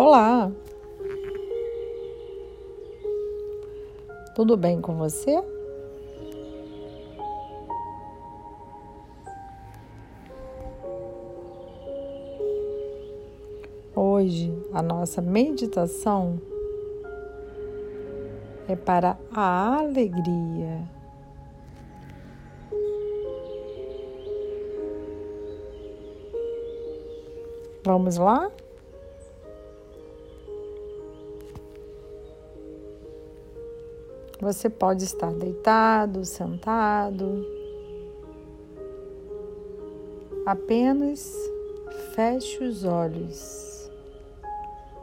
Olá! Tudo bem com você? Hoje a nossa meditação é para a alegria. Vamos lá? Você pode estar deitado, sentado. Apenas feche os olhos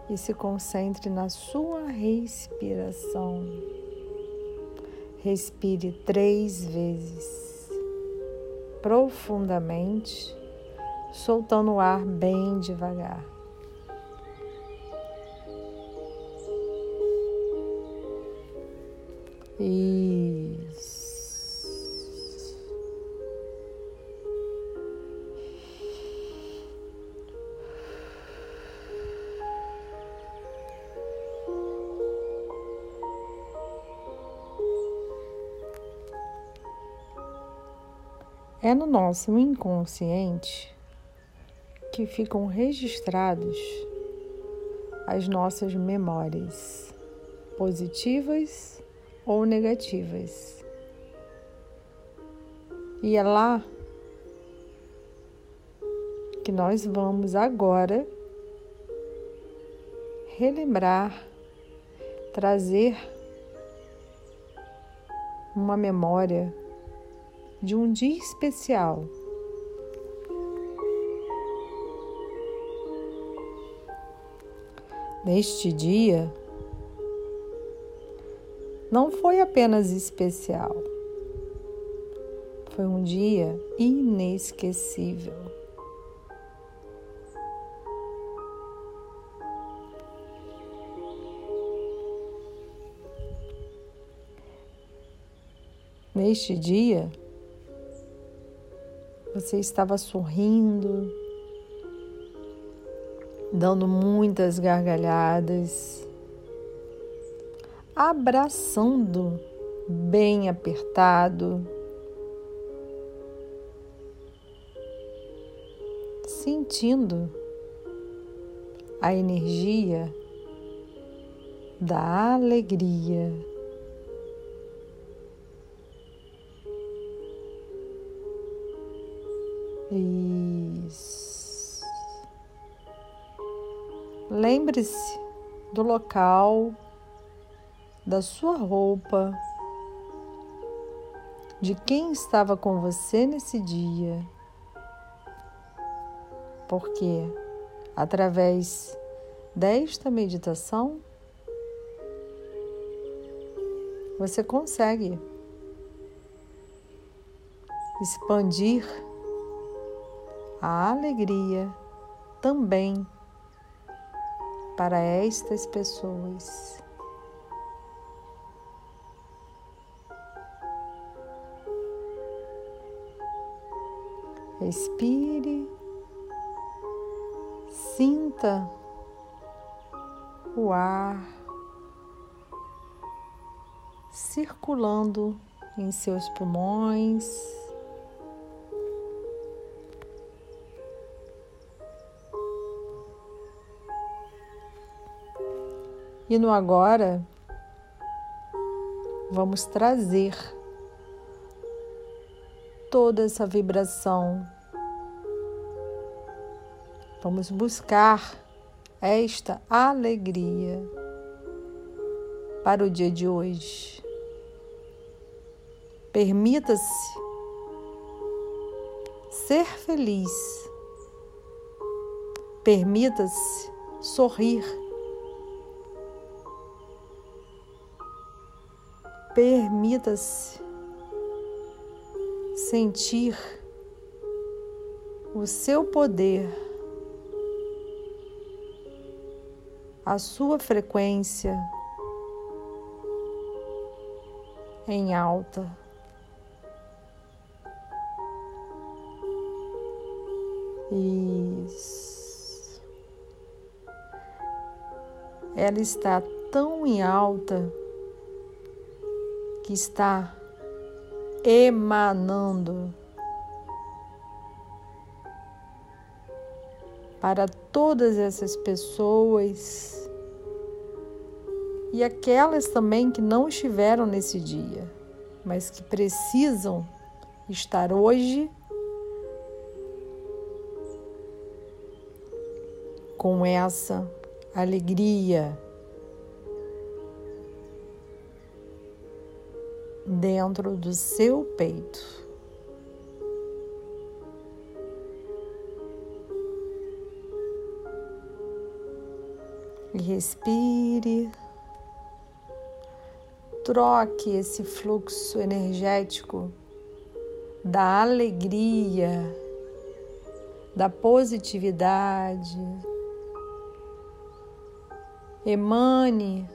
e se concentre na sua respiração. Respire três vezes, profundamente, soltando o ar bem devagar. É no nosso inconsciente que ficam registrados as nossas memórias positivas ou negativas. E é lá que nós vamos agora relembrar, trazer uma memória de um dia especial. Neste dia, não foi apenas especial, foi um dia inesquecível. Neste dia, você estava sorrindo, dando muitas gargalhadas abraçando bem apertado, sentindo a energia da alegria. Isso. Lembre-se do local da sua roupa, de quem estava com você nesse dia. Porque através desta meditação você consegue expandir a alegria também para estas pessoas. Respire, sinta o ar circulando em seus pulmões. E no agora, vamos trazer toda essa vibração. Vamos buscar esta alegria para o dia de hoje. Permita-se ser feliz. Permita-se sorrir. Permita-se sentir o seu poder, a sua frequência em alta. Isso. ela está tão em alta que está emanando para todas essas pessoas e aquelas também que não estiveram nesse dia, mas que precisam estar hoje com essa alegria dentro do seu peito. E respire, troque esse fluxo energético da alegria, da positividade, emane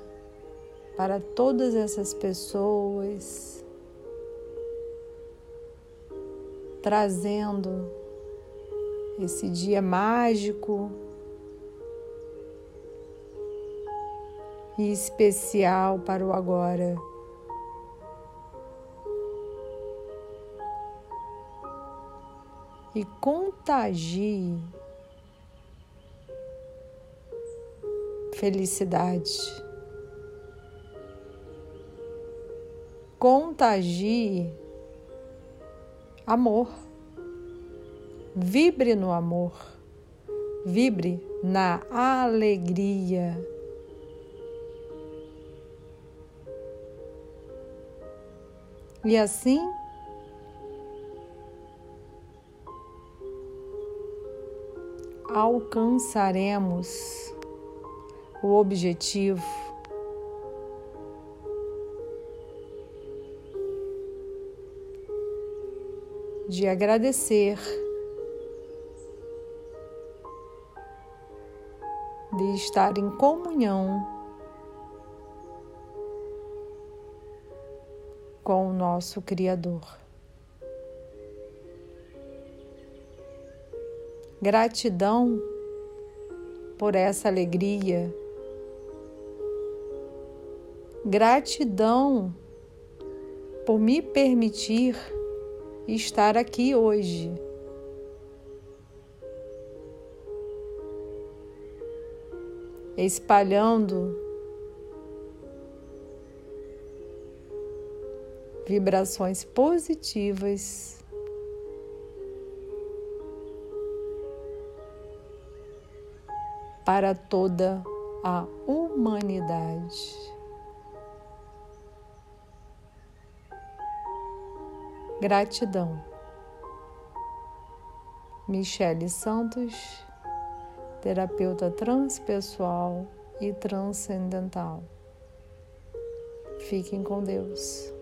para todas essas pessoas, trazendo esse dia mágico e especial para o agora. E contagie felicidade. Contagie amor. Vibre no amor. Vibre na alegria. E assim, alcançaremos o objetivo de agradecer, de estar em comunhão com o nosso Criador. Gratidão por essa alegria. Gratidão por me permitir estar aqui hoje. Espalhando vibrações positivas. Para toda a humanidade. Gratidão. Michele Santos, terapeuta transpessoal e transcendental. Fiquem com Deus.